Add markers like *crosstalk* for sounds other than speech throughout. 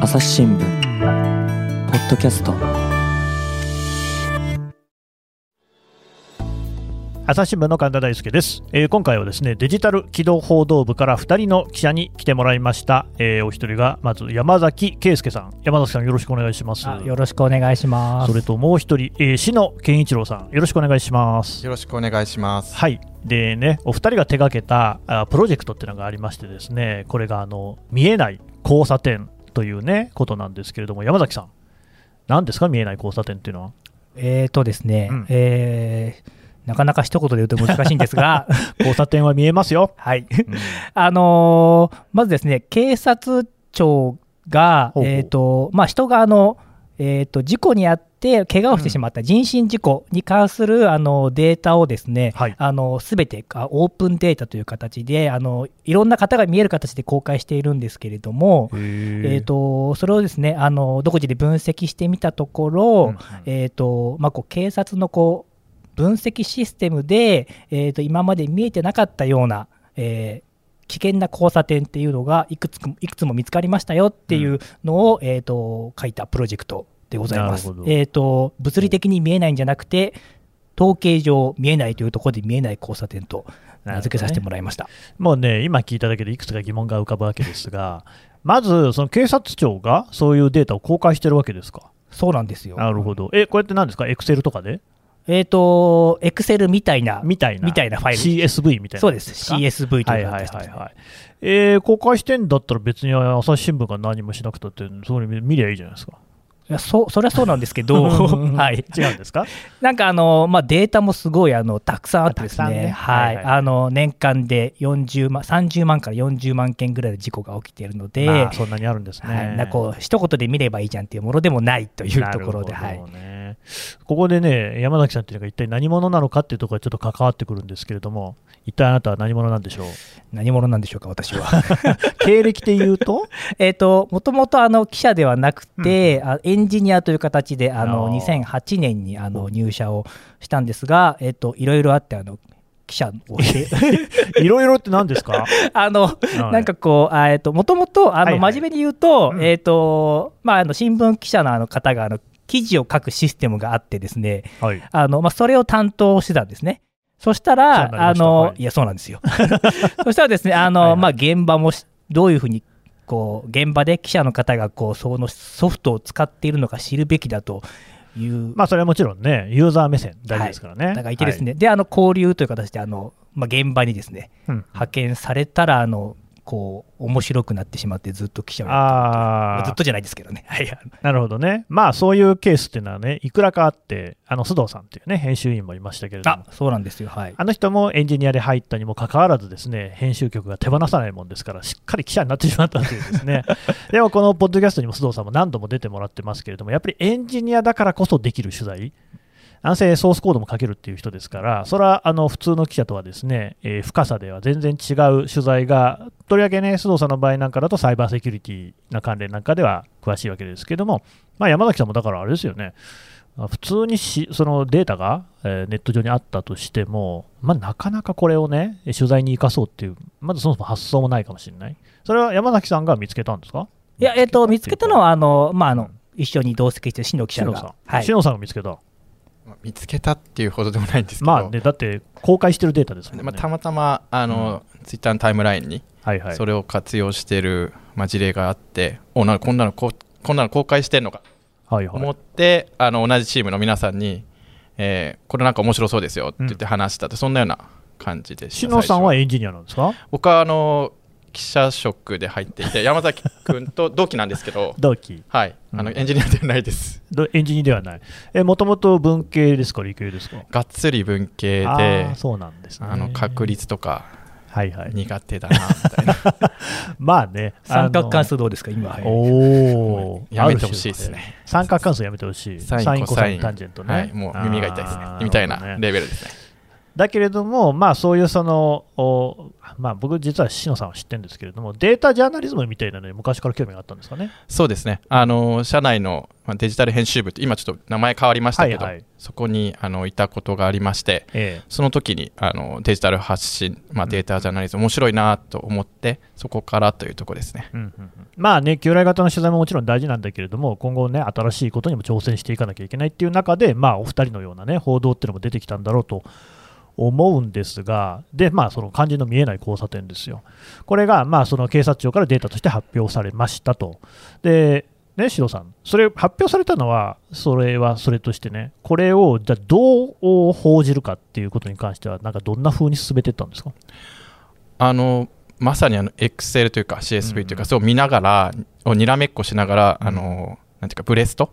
朝日新聞ポッドキャスト。朝日新聞の神田大輔です、えー今回はですねデジタル機動報道部から2人の記者に来てもらいました、えーお一人がまず山崎圭介さん。山崎さんよろしくお願いします。あよろしくお願いします。それともう一人、えー、篠健一郎さん。よろしくお願いします。よろしくお願いします。はい。でねお二人が手掛けたあプロジェクトっていうのがありましてですねこれがあの見えない交差点というねことなんですけれども山崎さん何ですか見えない交差点っていうのは？えーとですね、うん。えーなかなか一言で言うと難しいんですが、*laughs* 交差点は見えますよ、はい。うん。*laughs* あのーまずですね、警察庁が、ほうほう。えーと、まあ、人があの、えーと、事故にあって、怪我をしてしまった人身事故に関する、あのデータをですね、はい。あのすべてあオープンデータという形であの、いろんな方が見える形で公開しているんですけれども、えー、とそれをですねあの独自で分析してみたところ、うんうん。えーとまあ、こう警察のこう分析システムで、えー、と今まで見えてなかったような、えー危険な交差点っていうのがいくつくいくつも見つかりましたよっていうのを、えー、と書いたプロジェクトでございますえー、と物理的に見えないんじゃなくて統計上見えないというところで見えない交差点と名付けさせてもらいました。もうね、今聞いただけでいくつか疑問が浮かぶわけですが、*laughs* まず、その警察庁がそういうデータを公開してるわけですか？そうなんですよ。なるほど。え、こうやって何ですか、エクセルとかで？えっ、と、エクセルみたいな、みたいな。みたいなファイル CSV みたいな。そうです、CSV とはいいうはいのがあったりしてはいはい。えー公開してんだったら別に朝日新聞が何もしなくたって、それ見りゃいいじゃないですか。いやそそれはそうなんですけど、*laughs* はい、違うんですか？なんかあの、まあ、データもすごいあのたくさんあってですね。ね、はい。あの年間で40万30万から40万件ぐらいの事故が起きているので、まあ、そんなにあるんですね。はい、なんかこう一言で見ればいいじゃんっていうものでもないというところで、なはい。ここでね、山崎さんっていうのが一体何者なのかっていうところがちょっと関わってくるんですけれども、一体あなたは何者なんでしょう？何者なんでしょうか、私は。*laughs* 経歴で言うと？*laughs* えっと、もともとあの記者ではなくて、あエンジニアという形であのあー。2008年にあの入社をしたんですが、えっと、いろいろあってあの記者をして。*laughs* いろいろって何ですか？あの、い。なんかこう、あえっと、もともと、あの、はいはい。真面目に言うと、うん。えっと、まあ、あの、新聞記者のあの方が、あの、記事を書くシステムがあってですね、はい。あの、まあ、それを担当してたんですね。そしたら、あの、はいい、や、そうなんですよ。*laughs* そしたらですね、あの、はいはいまあ、現場もし、どういうふうに、こう、現場で記者の方が、こう、そのソフトを使っているのか知るべきだという、まあ、それはもちろんね、ユーザー目線大事ですからね。方がいてですね、で、あの、交流という形で、あの、まあ、現場にですね、はい。うん派遣されたら、あの、こう、面白くなってしまって、ずっと記者をやってああずっとじゃないですけどね。はい。*laughs* なるほどね。まあ、そういうケースっていうのはね、いくらかあって、あの須藤さんっていうね、編集員もいましたけれどもあ、、そうなんですよ。はい。あの人もエンジニアで入ったにもかかわらずですね、編集局が手放さないもんですから、しっかり記者になってしまったというですね。*laughs* でもこのポッドキャストにも須藤さんも何度も出てもらってますけれども、やっぱりエンジニアだからこそできる取材。なんせソースコードも書けるっていう人ですから、それはあの普通の記者とはですね、えー深さでは全然違う取材が、とりわけね、須藤さんの場合なんかだとサイバーセキュリティな関連なんかでは詳しいわけですけども、まあ、山崎さんもだからあれですよね、あ普通にしそのデータが、えーネット上にあったとしても、まあ、なかなかこれをね、取材に生かそうっていう、まずそもそも発想もないかもしれない。それは山崎さんが見つけたんですか？いや、えっ、と、見つけたのは、は、あの、まあ、あのうん、一緒に同席してる篠記者篠さんが。。はい。篠さんが見つけた。まあ見つけたっていうほどでもないんですけど、まあね、だって公開してるデータですもんね。まあ、たまたまあの、ツイッターのタイムラインにはいはい。それを活用している、まあ、事例があって、おなんかこんなのここんなの公開してんのかはいはい。思って、あの同じチームの皆さんに、えーこれなんか面白そうですよって言って話したって、そんなような感じでした篠さんは。エンジニアなんですか？僕はあの記者職で入っていて山崎君と同期なんですけど *laughs* 同期はいあのうんエンジニアではないですどエンジニアではない。え、もともと文系ですか、理系ですか？がっつり文系あでーそうなんですね。あの確率とかはいはい。苦手だなみたいな *laughs* まあね。三角関数数どうですか、今。はいおお。やめてほしいですね三角関数やめてほしい。サインコサインタンジェントね。はいもう耳が痛いですねみたいなレベルですねだけれども、まあ、そういうその、おまあ、僕、実は篠さんは知ってるんですけれども、データジャーナリズムみたいなのに昔から興味があったんですかね？そうですね、あの社内のまあデジタル編集部って、今ちょっと名前変わりましたけど、はいはい。そこにあのいたことがありまして、えその時にあのデジタル発信、まあ、データジャーナリズム、面白いなと思って、そこからというところですね。うんうんうん。まあね、旧来型の取材ももちろん大事なんだけれども、今後ね、新しいことにも挑戦していかなきゃいけないっていう中で、まあ、お二人のようなね、報道っていうのも出てきたんだろうと思うんですが、で、まあ、その肝心の見えない交差点ですよ。これが、まあ、その警察庁からデータとして発表されましたと。で、ね、シロさん、それ発表されたのは、それはそれとしてね、これをじゃあどう報じるかっていうことに関しては、なんかどんな風に進めていったんですか？あのまさにあの Excel というか CSV というか、そう見ながら、をにらめっこしながら、あのなんていうか、ブレスト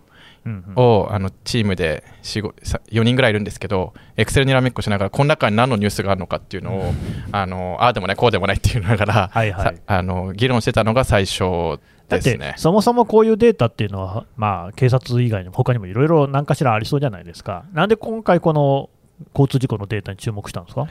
をあのチームで4 4人ぐらいいるんですけど、エクセルにらめっこしながら、この中に何のニュースがあるのかっていうのを、あのああでもない、こうでもないっていうながら、はいはい。さあの議論してたのが最初だってですね。そもそもこういうデータっていうのは、まあ、警察以外にも他にもいろいろ何かしらありそうじゃないですか、なんで今回、この交通事故のデータに注目したんですか？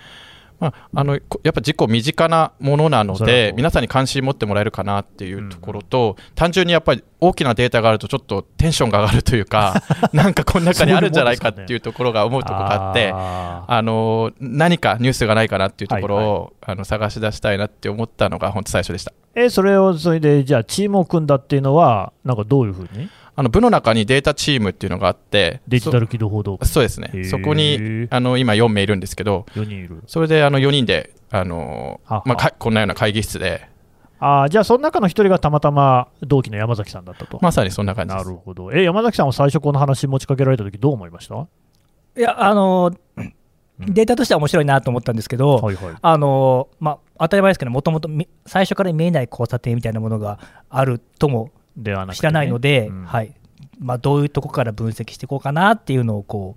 まあ、あのこやっぱ事故身近なものなので皆さんに関心持ってもらえるかなっていうところと、単純にやっぱり大きなデータがあるとちょっとテンションが上がるというか *laughs* なんかこの中にあるんじゃないかっていうところが思うところがあってああの何かニュースがないかなっていうところを、あの探し出したいなって思ったのが本当最初でした。ーえそれをそれで、じゃあ、チームを組んだっていうのは、なんかどういうふうに？あの部の中にデータチームっていうのがあってデジタル機動報道部そそうですねそこにあの今4名いるんですけど4人いる。それであの4人であのははまあ、かこんなような会議室であーじゃあ、その中の一人がたまたま同期の山崎さんだったと。まさにそんな感じですなるほど。え、山崎さんは最初この話持ちかけられたときどう思いました？いや、あのデータとしては面白いなと思ったんですけど、はいはい。あのまあ、当たり前ですけど、もともと最初から見えない交差点みたいなものがあるともではなくてね。知らないので、うん。はい。まあ、どういうとこから分析していこうかなっていうのをこ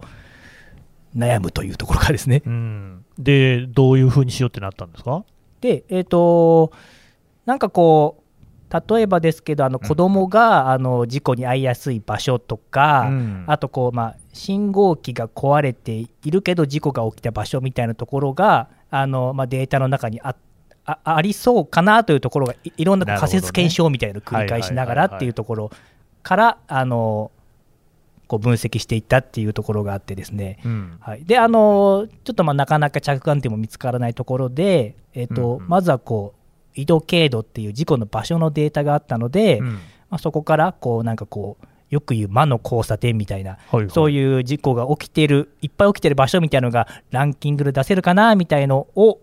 う悩むというところからですね。うん。で、どういうふうにしようってなったんですか？で、えっ、と、なんかこう、例えばですけど、あの子供が、あの事故に遭いやすい場所とか、うん。あとこう、まあ、信号機が壊れているけど、事故が起きた場所みたいなところが、あのまあ、データの中にああありそうかなというところがいいろんな仮説検証みたいなのを繰り返しながらっていうところからあのこう分析していったっていうところがあってですね、うん。はい、であのちょっとまあなかなか着眼点も見つからないところで、えーとうんうん。まずはこう移動経度っていう事故の場所のデータがあったので、うん。まあ、そこからこうなんかこうよく言う魔の交差点みたいな、はいはい。そういう事故が起きているいっぱい起きてる場所みたいなのがランキングで出せるかなみたいのを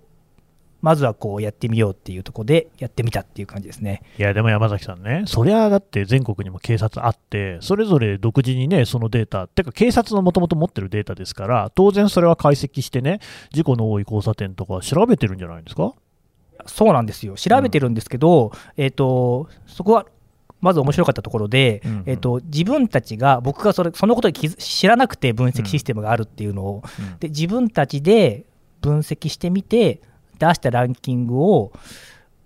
まずはこうやってみようっていうところでやってみたっていう感じですね。いや、でも山崎さんね、そりゃだって全国にも警察あって、それぞれ独自にね、そのデータ、てか警察のもともと持ってるデータですから、当然それは解析してね、事故の多い交差点とか調べてるんじゃないですか？そうなんですよ。調べてるんですけど、えー、とそこはまず面白かったところで、うんうん。えー、と自分たちが僕がそれそのことに気づ知らなくて分析システムがあるっていうのを、うん。で自分たちで分析してみて出したランキングを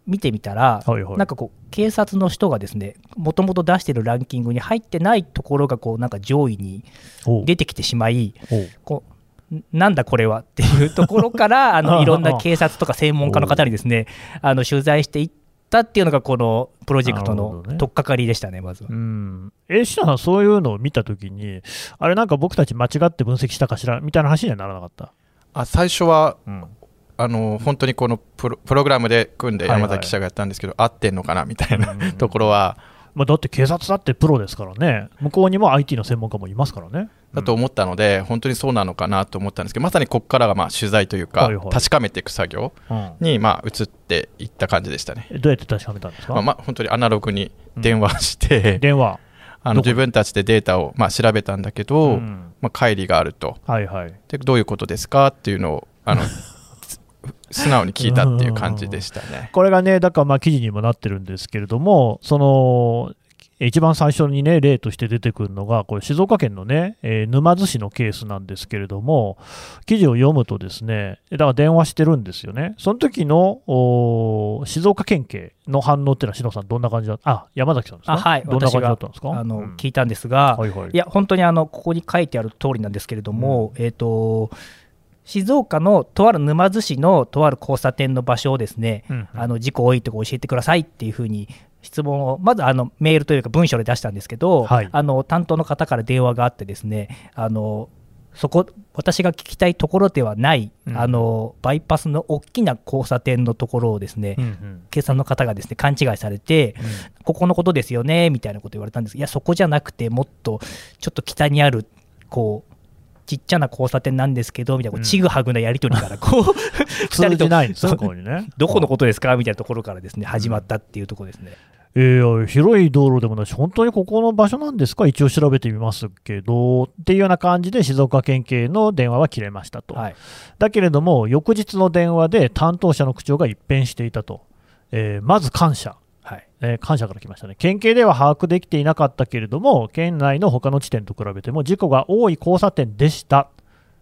見てみたら、はいはいなんかこう警察の人がですねもともと出してるランキングに入ってないところがこうなんか上位に出てきてしまいこうんなんだこれはっていうところから *laughs* あのいろんな警察とか専門家の方にですね *laughs* あの取材していったっていうのがこのプロジェクトの取っかかりでしたねまずはう。ん。え、シナさん、そういうのを見たときに、あれなんか僕たち間違って分析したかしらみたいな話にはならなかった？あ最初はうん。あの本当にこのプロプログラムで組んではいはい。山崎記者がやったんですけど、合ってんのかなみたいなうん。うんうんところは。まあ、だって警察だってプロですからね、向こうにも IT の専門家もいますからね。だと思ったので、本当にそうなのかなと思ったんですけどまさにここからがまあ取材というか、はいはい。確かめていく作業うん。にまあ移っていった感じでしたね、えどうやって確かめたんですか、まあ、まあ本当にアナログに電話して、*laughs* 電話。*laughs* あの自分たちでデータをまあ調べたんだけど、うん。まあ、乖離があると。はいはい。でどういうことですかっていうのをあの *laughs* 素直に聞いたっていう感じでしたね。これがね、だからまあ記事にもなってるんですけれども、その一番最初にね、例として出てくるのが、これ、静岡県のね、えー沼津市のケースなんですけれども、記事を読むとですね、だから電話してるんですよね、その時の静岡県警の反応っていうのは、篠さん、どんな感じだあ山崎さんですか、あはいどんな感じだったんですか？あの、うん。聞いたんですが、はいはい。いや本当にあのここに書いてある通りなんですけれども、えっ、と静岡のとある沼津市のとある交差点の場所をですね、うんあの事故多いとこ教えてくださいっていうふうに質問をまずあのメールというか文章で出したんですけど、はい。あの担当の方から電話があってですねあのそこ私が聞きたいところではない、うん。あのバイパスの大きな交差点のところをですね、うんうん。警察の方がですね勘違いされて、ここのことですよねみたいなこと言われたんです。いやそこじゃなくてもっとちょっと北にあるこうちっちゃな交差点なんですけどみたいなちぐはぐなやり取りからこう *laughs* 通じないんですよ、そうここにね。どこのことですか？みたいなところからですね始まったっていうところですね。えー広い道路でもないし、本当にここの場所なんですか、一応調べてみますけど、っていうような感じで静岡県警の電話は切れましたと。はい、だけれども、翌日の電話で担当者の口調が一変していたと。えーまず感謝。はい、えー感謝から来ましたね。県警では把握できていなかったけれども、県内の他の地点と比べても事故が多い交差点でしたっ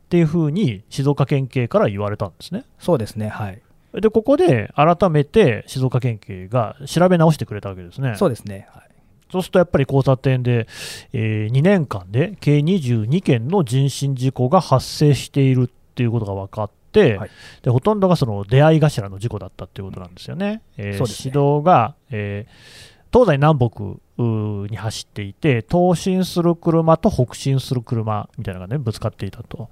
ていうふうに静岡県警から言われたんですね。そうですね、はい、で、ここで改めて静岡県警が調べ直してくれたわけですね。そうですね、はい、そうするとやっぱり交差点で、え2年間で計22件の人身事故が発生しているっていうことが分かって、はいでほとんどがその出会い頭の事故だったっていうことなんですよね。えーそうですね指導が、えー東西南北に走っていて、東進する車と北進する車みたいなのがね、ぶつかっていたと。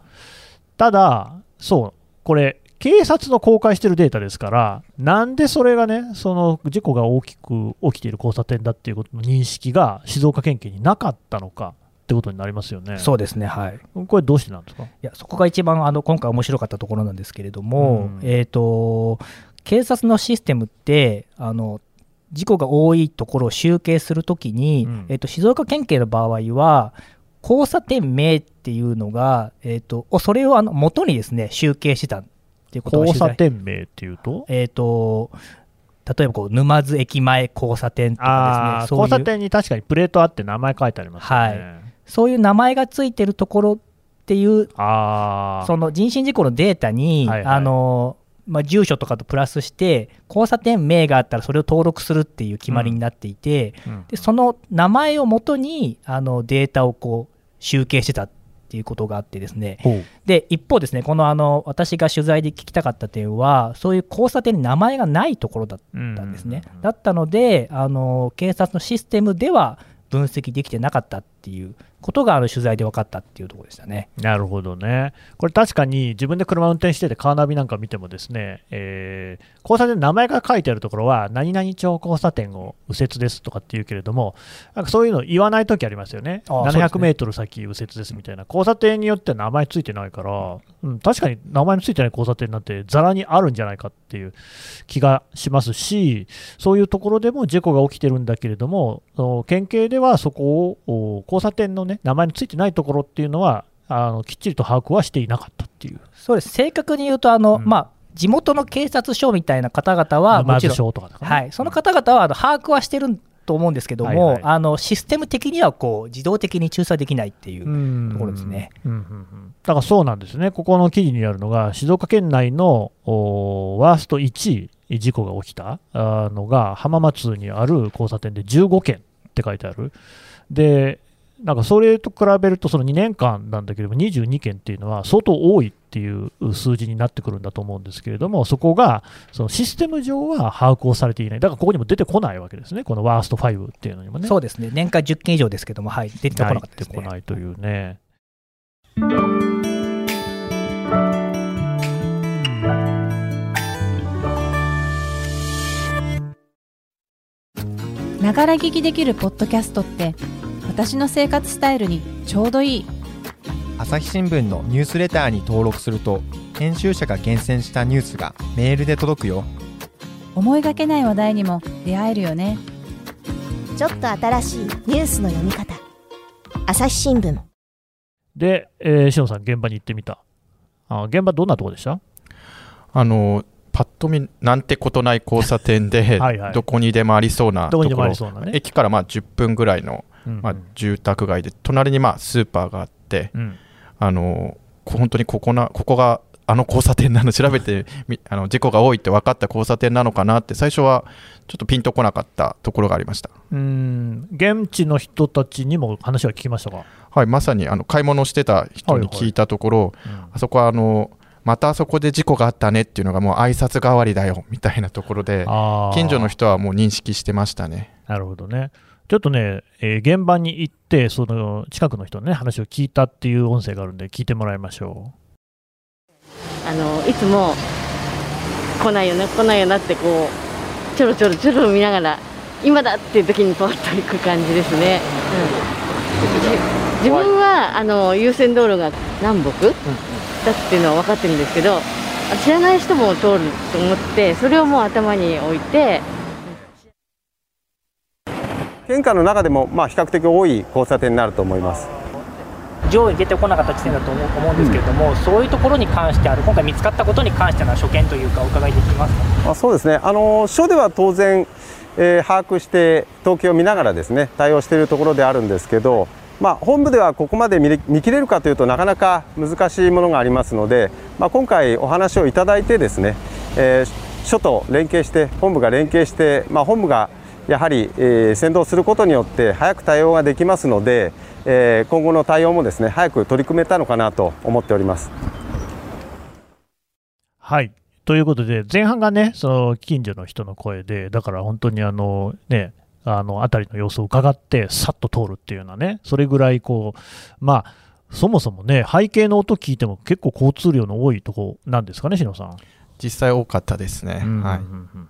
ただ、そう、これ、警察の公開しているデータですから、なんでそれがね、その事故が大きく起きている交差点だっていうことの認識が静岡県警になかったのかってことになりますよね。そうですね、はい、いこれどうしてなんですか？やそこが一番あの今回面白かったところなんですけれども、うん。えー、と警察のシステムってあの事故が多いところを集計するときに、うん。えー、と静岡県警の場合は交差点名っていうのが、えー、とおそれをあの元にですね集計してたっていうことが交差点名っていうと？えー、と例えばこう沼津駅前交差点とかですね。交差点に確かにプレートあって名前書いてありますよね。そういう名前がついてるところっていうその人身事故のデータに、はいはい。あのまあ、住所とかとプラスして交差点名があったらそれを登録するっていう決まりになっていて、うん。でその名前をもとにあのデータをこう集計してたっていうことがあってですね。で一方ですねこのあの私が取材で聞きたかった点はそういう交差点に名前がないところだったんですね、だったのであの警察のシステムでは分析できてなかったっていうことがあの取材で分かったっていうところでしたね。なるほどね。これ確かに自分で車運転しててカーナビなんか見てもですね、えー交差点の名前が書いてあるところは、何々町交差点を右折ですとかって言うけれども、なんかそういうの言わないときありますよね。ああそうです700メートル先右折ですみたいな。交差点によっては名前ついてないから、うん、確かに名前のついてない交差点なんてざらにあるんじゃないかっていう気がしますし、そういうところでも事故が起きてるんだけれども、その県警ではそこをお交差点の、ね、名前のついてないところっていうのは、あのきっちりと把握はしていなかったっていう、そうです。正確に言うとあの、うん。まあ、地元の警察署みたいな方々はもちろん、はい、その方々はあの把握はしてると思うんですけども、はいはい。あのシステム的にはこう自動的に仲裁できないっていう、うん。ところですね。うんうんうん。だからそうなんですね、ここの記事にあるのが、静岡県内のおワースト1位、事故が起きたあのが、浜松にある交差点で15件って書いてある。でなんかそれと比べると、その2年間なんだけれども、22件っていうのは相当多いっていう数字になってくるんだと思うんですけれども、そこがそのシステム上は把握をされていない、だからここにも出てこないわけですね、このワースト5っていうのにもね。そうですね年間10件以上ですけども、はい、出てこなかったです入ってこね。ないというね。ながら聞きできるポッドキャストって私の生活スタイルにちょうどいい。朝日新聞のニュースレターに登録すると編集者が厳選したニュースがメールで届くよ。思いがけない話題にも出会えるよね。ちょっと新しいニュースの読み方。朝日新聞。で、えー、しのさん、現場に行ってみた。あ現場どんなとこでした？あのパッと見なんてことない交差点ではいはい。どこにでもありそうなどこにでもあところりそうなね。駅からまあ10分ぐらいの、うんまあ、住宅街で隣にまあスーパーがあってうん。あのこ本当にここなここがあの交差点なの調べてみあの事故が多いって分かった交差点なのかなって最初はちょっとピンとこなかったところがありました。うん。現地の人たちにも話は聞きましたか、はいまさにあの買い物してた人に聞いたところ、あそこはあのまたあそこで事故があったねっていうのがもう挨拶代わりだよみたいなところで近所の人はもう認識してましたね。なるほどね。ちょっとね、えー現場に行って、その近くの人のね、話を聞いたっていう音声があるんで、聞いてもらいましょあのいつも来ないよな来ないよなってこうちょろちょろちょろ見ながら今だっていう時にポッと行く感じですね、うん。じ自分はあの優先道路が南北、だっていうのは分かってるんですけど知らない人も通ると思ってそれをもう頭に置いて県下の中でもまあ比較的多い交差点になると思います。上位に出てこなかった地点だと思うんですけれども、そういうところに関してある今回見つかったことに関しての所見というかお伺いできますか？あそうですね。あの署では当然、えー把握して統計を見ながらですね対応しているところであるんですけど、まあ本部ではここまで見切れるかというとなかなか難しいものがありますので、まあ今回お話をいただいてですね、えー署と連携して本部が連携して、まあ本部がやはり、えー先導することによって早く対応ができますので、えー今後の対応もですね早く取り組めたのかなと思っております。はい。ということで、前半がね、その近所の人の声で、だから本当にあの、ね、あの辺りの様子を伺って、さっと通るっていうようなね、それぐらいこう、まあ、そもそもね、背景の音聞いても結構交通量の多いとこなんですかね、篠さん。実際多かったですね。うんはいうんうん。うん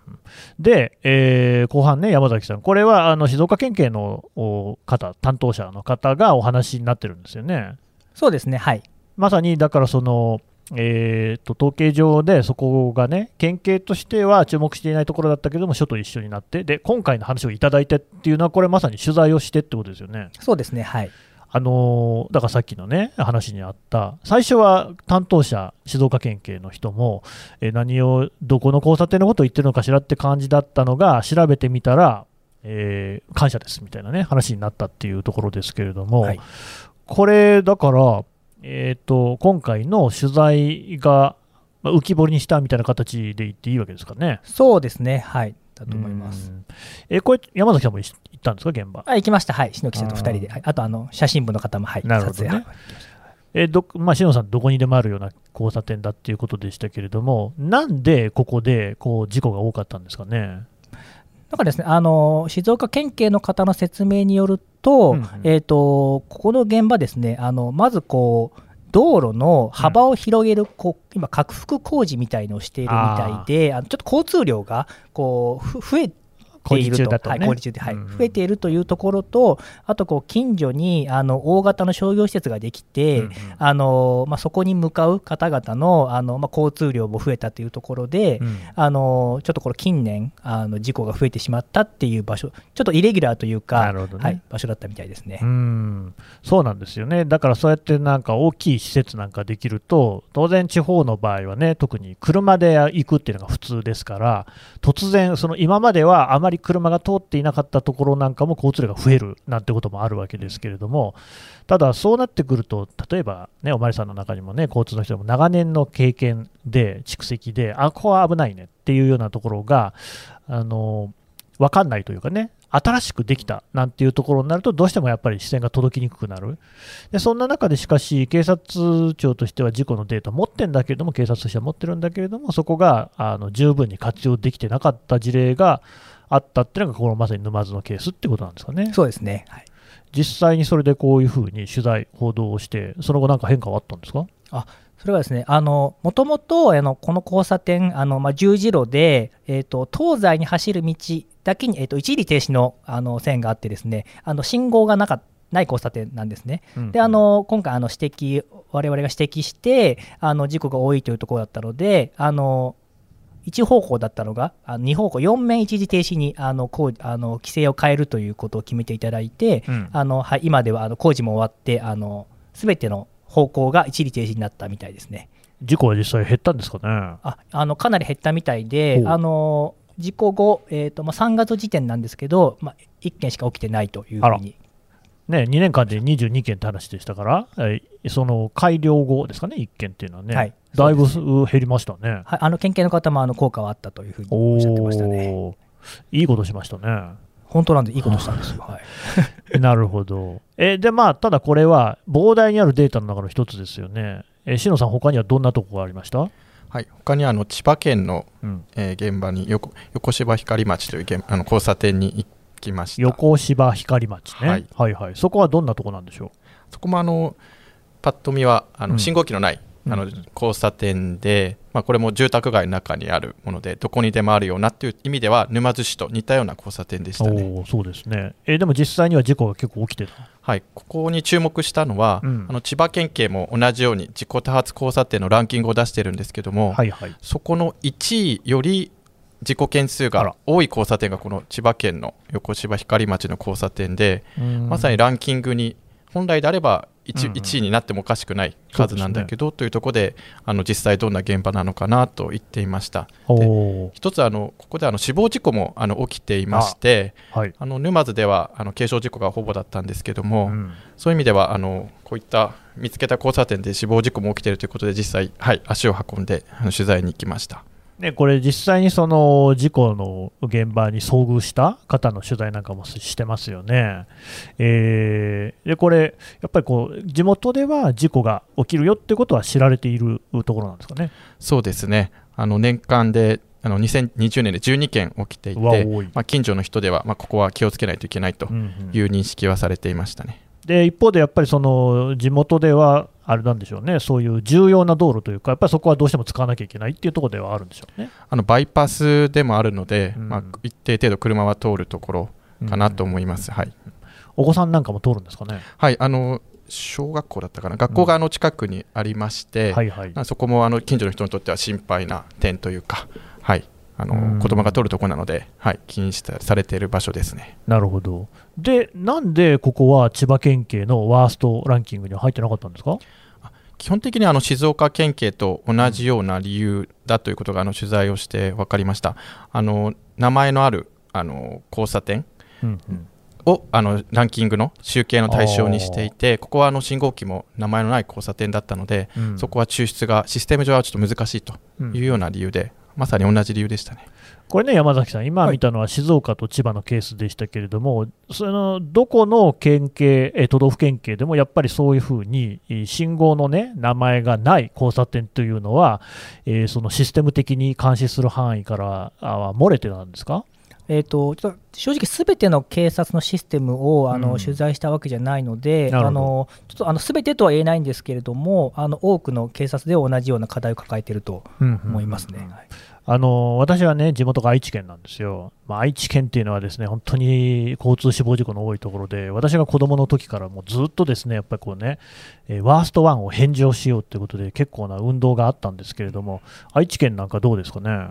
で、えー後半ね、山崎さん、これはあの静岡県警のお方、担当者の方がお話になってるんですよね。そうですね。はい。まさにだからその、えーと統計上でそこがね、県警としては注目していないところだったけども、署と一緒になって、で今回の話をいただいてっていうのは、これまさに取材をしてってことですよね。そうですね。はいあのーだからさっきのね、話にあった、最初は担当者、静岡県警の人も、えー何を、どこの交差点のことを言ってるのかしらって感じだったのが、調べてみたら、えー感謝ですみたいなね、話になったっていうところですけれども、はい。これ、だから、えー、と今回の取材がまあ浮き彫りにしたみたいな形で言っていいわけですかね？そうですね。はいだと思います。うん。えこれ、山崎さんも行ったんですか、現場？あ行きました。はい。篠木さんと2人で。はい、あとあの写真部の方もはい。なるほどね。撮影はいえーどまあ、篠さん、どこにでもあるような交差点だっていうことでしたけれども、なんでここでこう事故が多かったんですかね？なんかですね、あの静岡県警の方の説明によると、うんうん。えー、とここの現場ですね、あのまずこう道路の幅を広げる、こう今、拡幅工事みたいのをしているみたいで、あのちょっと交通量がこうふ増えていると、工事中だとね。はい、工事中で、はい。増えているというところと、あとこう近所にあの大型の商業施設ができて、うんうん。あのまあ、そこに向かう方々のあの、まあ、交通量も増えたというところで、うん。あのちょっとこれ近年あの事故が増えてしまったっていう場所ちょっとイレギュラーというなか、るほどね。はい、場所だったみたいですね。うん。そうなんですよね、だからそうやってなんか大きい施設なんかできると、当然、地方の場合はね、特に車で行くっていうのが普通ですから、突然、その今まではあまり車が通っていなかったところなんかも交通量が増えるなんてこともあるわけですけれども、ただ、そうなってくると、例えば、ね、おまりさんの中にもね、交通の人も長年の経験で、蓄積で、あここは危ないねっていうようなところが、あの分かんないというかね、新しくできたなんていうところになると、どうしてもやっぱり視線が届きにくくなる。でそんな中でしかし、警察庁としては事故のデータ持ってるんだけれども、警察としては持ってるんだけれども、そこがあの十分に活用できてなかった事例があったっていうのが、このまさに沼津のケースってことなんですかね。そうですね、はい、実際にそれでこういうふうに取材、報道をして、その後、なんか変化はあったんですか？それはですね、あのもともとあのこの交差点、あのまあ、十字路で、えー、と東西に走る道だけに、えー、と一時停止のあの線があって、ですねあの信号がなかない交差点なんですね。うんであの今回あの指摘、我々が指摘して、あの事故が多いというところだったので、あの一方向だったのが、あの二方向、4面一時停止にあのこうあの規制を変えるということを決めていただいて、うんあのはい、今ではあの工事も終わって、すべての方向が一時停止になったみたいですね。事故は実際減ったんですかね？ああのかなり減ったみたいであの事故後、えーとまあ、3月時点なんですけど、まあ、1件しか起きてないというふうに。ね、2年間で22件って話でしたから、えーその改良後ですかね、1件っていうのはね、はいだいぶ減りましたね。はい、あの県警の方もあの効果はあったというふうにおっしゃってましたね。いいことしましたね。本当なんでいいことしたんですよ。*laughs* はい、なるほど。えで、まあ、ただこれは、膨大にあるデータの中の一つですよね。えー、篠さん、他にはどんなところがありました？はい、他にあの千葉県の、うんえー現場に横横芝光町という現あの交差点に行きました横芝光町ね、ははいい、はいはいそこはどんなとこなんでしょそこもあのパッと見はあうんの信号機のない、あのうん交差点で、まあ、これも住宅街の中にあるものでどこにでもあるようなっていう意味では沼津市と似たような交差点でしたね。そうですね、えーでも実際には事故が結構起きてた、はい、ここに注目したのは、うん。あの千葉県警も同じように自己多発交差点のランキングを出してるんですけども、はいはい、そこの1位より事故件数が多い交差点がこの千葉県の横芝光町の交差点で、まさにランキングに本来であれば 1,、うんうん1位になってもおかしくない数なんだけど、というところであの実際どんな現場なのかなと言っていました。一つあのここであの死亡事故もあの起きていましてはい。あの沼津ではあの軽傷事故がほぼだったんですけども、うん。そういう意味ではあのこういった見つけた交差点で死亡事故も起きているということで実際、はい、足を運んであの取材に行きました。ね、これ、実際にその事故の現場に遭遇した方の取材なんかもしてますよね。えーでこれ、やっぱりこう地元では事故が起きるよってことは知られているところなんですかね。そうですねあの年間であの2020年で12件起きていて多い、まあ、近所の人では、まあ、ここは気をつけないといけないとうんうんいう認識はされていましたね。で一方でやっぱりその地元では、あれなんでしょうね、そういう重要な道路というか、やっぱりそこはどうしても使わなきゃいけないっていうところではあるんでしょうね。あのバイパスでもあるので、うん。まあ、一定程度車は通るところかなと思います。はい。お子さんなんかも通るんですかね。はい、あの小学校だったかな、学校があの近くにありまして、はいはい。まあそこもあの近所の人にとっては心配な点というか、はい、あのうん子供が通るところなので、はい、気にしたされている場所ですね。なるほど。で、なんでここは千葉県警のワーストランキングには入ってなかったんですか？基本的にあの静岡県警と同じような理由だということがあの取材をして分かりました。あの名前のあるあの交差点うんうんをあのランキングの集計の対象にしていて、ここはあの信号機も名前のない交差点だったので、うんそこは抽出がシステム上はちょっと難しいとうんいうような理由で、まさに同じ理由でしたね。これね、山崎さん、今見たのは静岡と千葉のケースでしたけれども、そのどこの県警、え都道府県警でもやっぱりそういうふうに、えー信号の、ね、名前がない交差点というのは、えーそのシステム的に監視する範囲からあは漏れてたんですか？えー、とちょっと正直、すべての警察のシステムをあの、うん取材したわけじゃないので、あのちょっとあのすべてとは言えないんですけれども、あの多くの警察では同じような課題を抱えていると思いますね。はい。あの私はね、地元が愛知県なんですよ、まあ、愛知県っていうのはですね本当に交通死亡事故の多いところで、私が子供の時からもうずっとですねやっぱりこうね、えーワースト1を返上しようということで、結構な運動があったんですけれども、愛知県なんかどうですかね？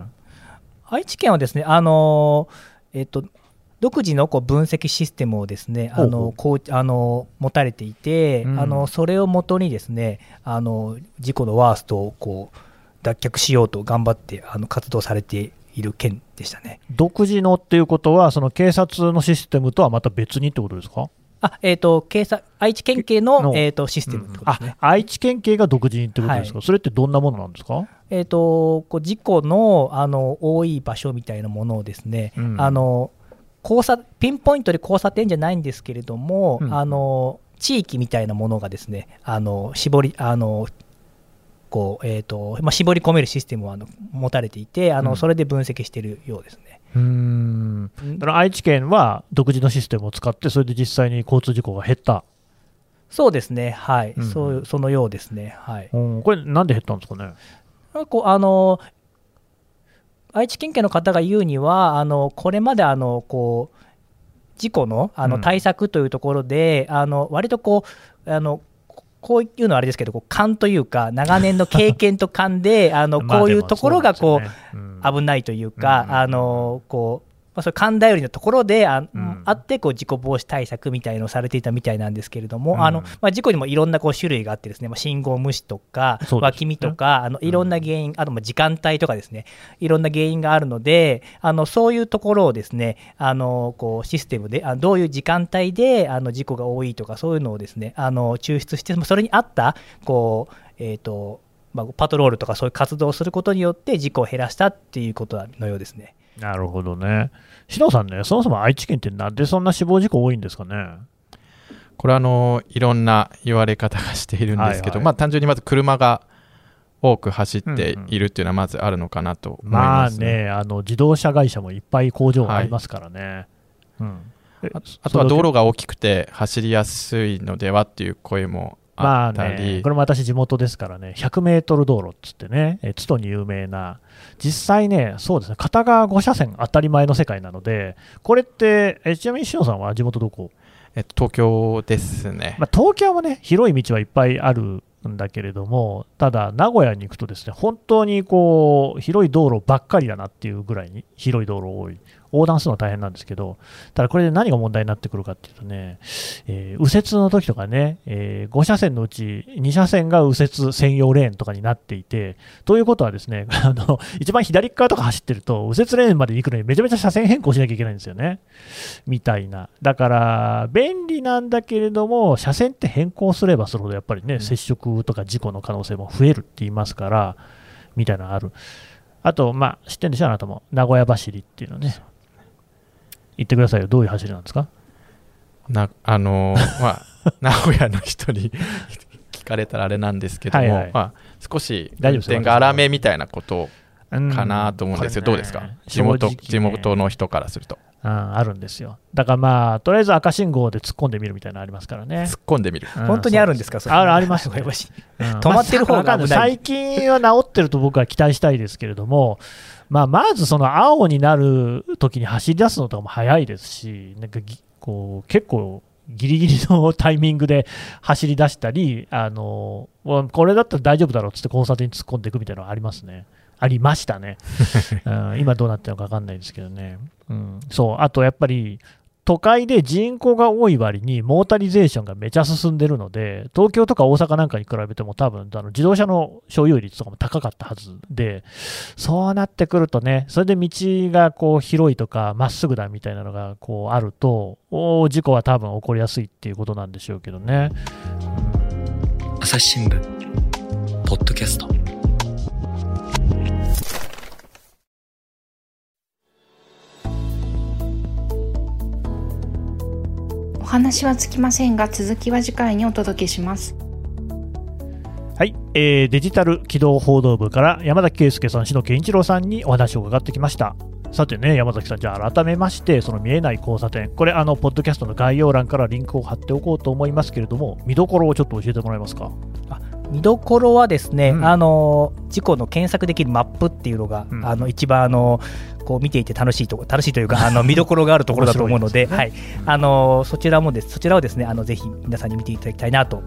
愛知県はですね、あのえっと独自のこう分析システムをですね、あのこうあの持たれていて、うん。あのそれをもとにですね、あの事故のワーストをこう脱却しようと頑張ってあの活動されている県でしたね。独自のっていうことは、その警察のシステムとはまた別にってことですか？あえー、と警察愛知県警ののえー、とシステムってことですね。あ愛知県警が独自にってことですか、はそれってどんなものなんですか？えー、とこう事故のあの多い場所みたいなものをですね、うん。あの交差ピンポイントで交差点じゃないんですけれども、うん。あの地域みたいなものがですねあの絞りあのこうえーとまあ、絞り込めるシステムをあの持たれていてあの、うん。それで分析しているようですね。うーん。だから愛知県は独自のシステムを使って、それで実際に交通事故が減った、そうですね、はい、うん。そうそのようですね。はい。うん。これ、なんで減ったんですかね？こうあの愛知県警の方が言うには、あのこれまであのこう事故のあうん。の対策というところで、あの割とこうあのここういうのはあれですけど、こう勘というか、長年の経験と勘で、あの *laughs* まあこういうところがこう、危ないというか、うんあのこうまあ、それ勘頼りのところであ,、ん。あってこう事故防止対策みたいのをされていたみたいなんですけれども、うん。あのまあ、事故にもいろんなこう種類があってですね、まあ、信号無視とか、脇見とかあのいろんな原因、あとまあ時間帯とかですねいろんな原因があるのであのそういうところをですねあのこうシステムであどういう時間帯であの事故が多いとかそういうのをですねあの抽出してそれに合ったこう、えーとまあ、パトロールとかそういう活動をすることによって事故を減らしたっていうことのようですね。なるほどね。篠さんね、そもそも愛知県ってなんでそんな死亡事故多いんですかね？これはあのいろんな言われ方がしているんですけど、はいはいまあ、単純にまず車が多く走っているっていうのはまずあるのかなと思いまあます、ね、あの自動車会社もいっぱい工場がありますからね。うんえああとは道路が大きくて走りやすいのではっていう声もまあね、これも私、地元ですからね、100メートル道路っつってね、え津都に有名な、実際ね、そうですね、片側5車線当たり前の世界なので、これって、えちなみにしのさんは地元どこ、えっと、東京ですね、まあ、東京もね、広い道はいっぱいあるんだけれども、ただ、名古屋に行くとですね、本当にこう、広い道路ばっかりだなっていうぐらいに広い道路多い。横断するのは大変なんですけど、ただこれで何が問題になってくるかっていうとね、えー右折の時とかね、え5車線のうち2車線が右折専用レーンとかになっていて、ということはですね、*laughs* あの一番左側とか走ってると、右折レーンまで行くのにめちゃめちゃ車線変更しなきゃいけないんですよね。みたいな。だから、便利なんだけれども、車線って変更すればするほど、やっぱりね、接触とか事故の可能性も増えるって言いますから、みたいなのある。あと、まあ、知ってるんでしょ、あなたも。名古屋走りっていうのね。言ってくださいよ。どういう走りなんですかなあのーまあ、名古屋の人に聞かれたらあれなんですけども、はいはいまあ、少し大丈夫ですよ運転が荒めみたいなことうんかなと思うんですよ、これねどうですか地元ね地元の人からすると。うん、あるんですよ。だからまあ、とりあえず赤信号で突っ込んでみるみたいなのありますからね。突っ込んでみる。うん本当にあるんですかそれあるあります、ね。やばいしうん止まってる方が最近は治ってると僕は期待したいですけれども、まあ、まずその青になる時に走り出すのとかも早いですし、なんかぎこう結構ギリギリのタイミングで走り出したり、あのこれだったら大丈夫だろうっつって交差点に突っ込んでいくみたいなのがありますね。ありましたね。*laughs* うん今どうなってるのか分かんないですけどね。うん、そう、あとやっぱり、都会で人口が多い割にモータリゼーションがめちゃ進んでるので、東京とか大阪なんかに比べても多分あの自動車の所有率とかも高かったはずで、そうなってくるとね、それで道がこう広いとかまっすぐだみたいなのがこうあると、事故は多分起こりやすいっていうことなんでしょうけどね。朝日新聞ポッドキャスト話はつきませんが続きは次回にお届けしますはい、えーデジタル機動報道部から山崎圭介さん、篠健一郎さんにお話を伺ってきました。さてね、山崎さん、じゃあ改めまして、その見えない交差点、これ、あの、ポッドキャストの概要欄からリンクを貼っておこうと思いますけれども、見どころをちょっと教えてもらえますか？見どころはですね、うんあの事故の検索できるマップっていうのが、うんあの一番あのこう見ていて楽しいとこ楽しいというかあの *laughs* 見どころがあるところだと思うので、面白はい、あのそちらもですそちらをですねあのぜひ皆さんに見ていただきたいなと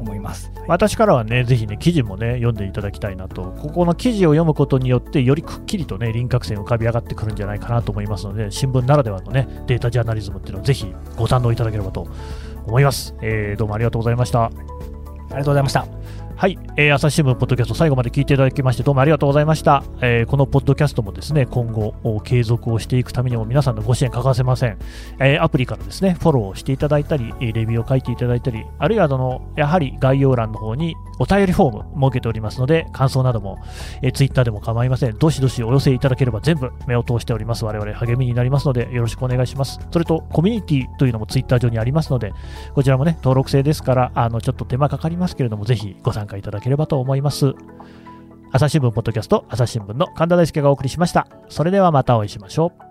思います。私からはね、ぜひね、記事もね、読んでいただきたいなと、ここの記事を読むことによって、よりくっきりとね、輪郭線浮かび上がってくるんじゃないかなと思いますので、新聞ならではのね、データジャーナリズムっていうのをぜひご堪能いただければと思います。えーどうもありがとうございました。ありがとうございました。はい、えー朝日新聞ポッドキャスト最後まで聞いていただきましてどうもありがとうございました、えーこのポッドキャストもですね今後継続をしていくためにも皆さんのご支援欠かせません、えーアプリからですねフォローしていただいたりレビューを書いていただいたりあるいはあのやはり概要欄の方にお便りフォーム設けておりますので感想なども、えー、ツイッターでも構いません。どしどしお寄せいただければ全部目を通しております。我々励みになりますのでよろしくお願いします。それとコミュニティというのもツイッター上にありますのでこちらもね登録制ですからあのちょっと手間かかりますけれどもぜひご参加加いただければと思います。朝日新聞ポッドキャスト朝日新聞の神田大輔がお送りしました。それではまたお会いしましょう。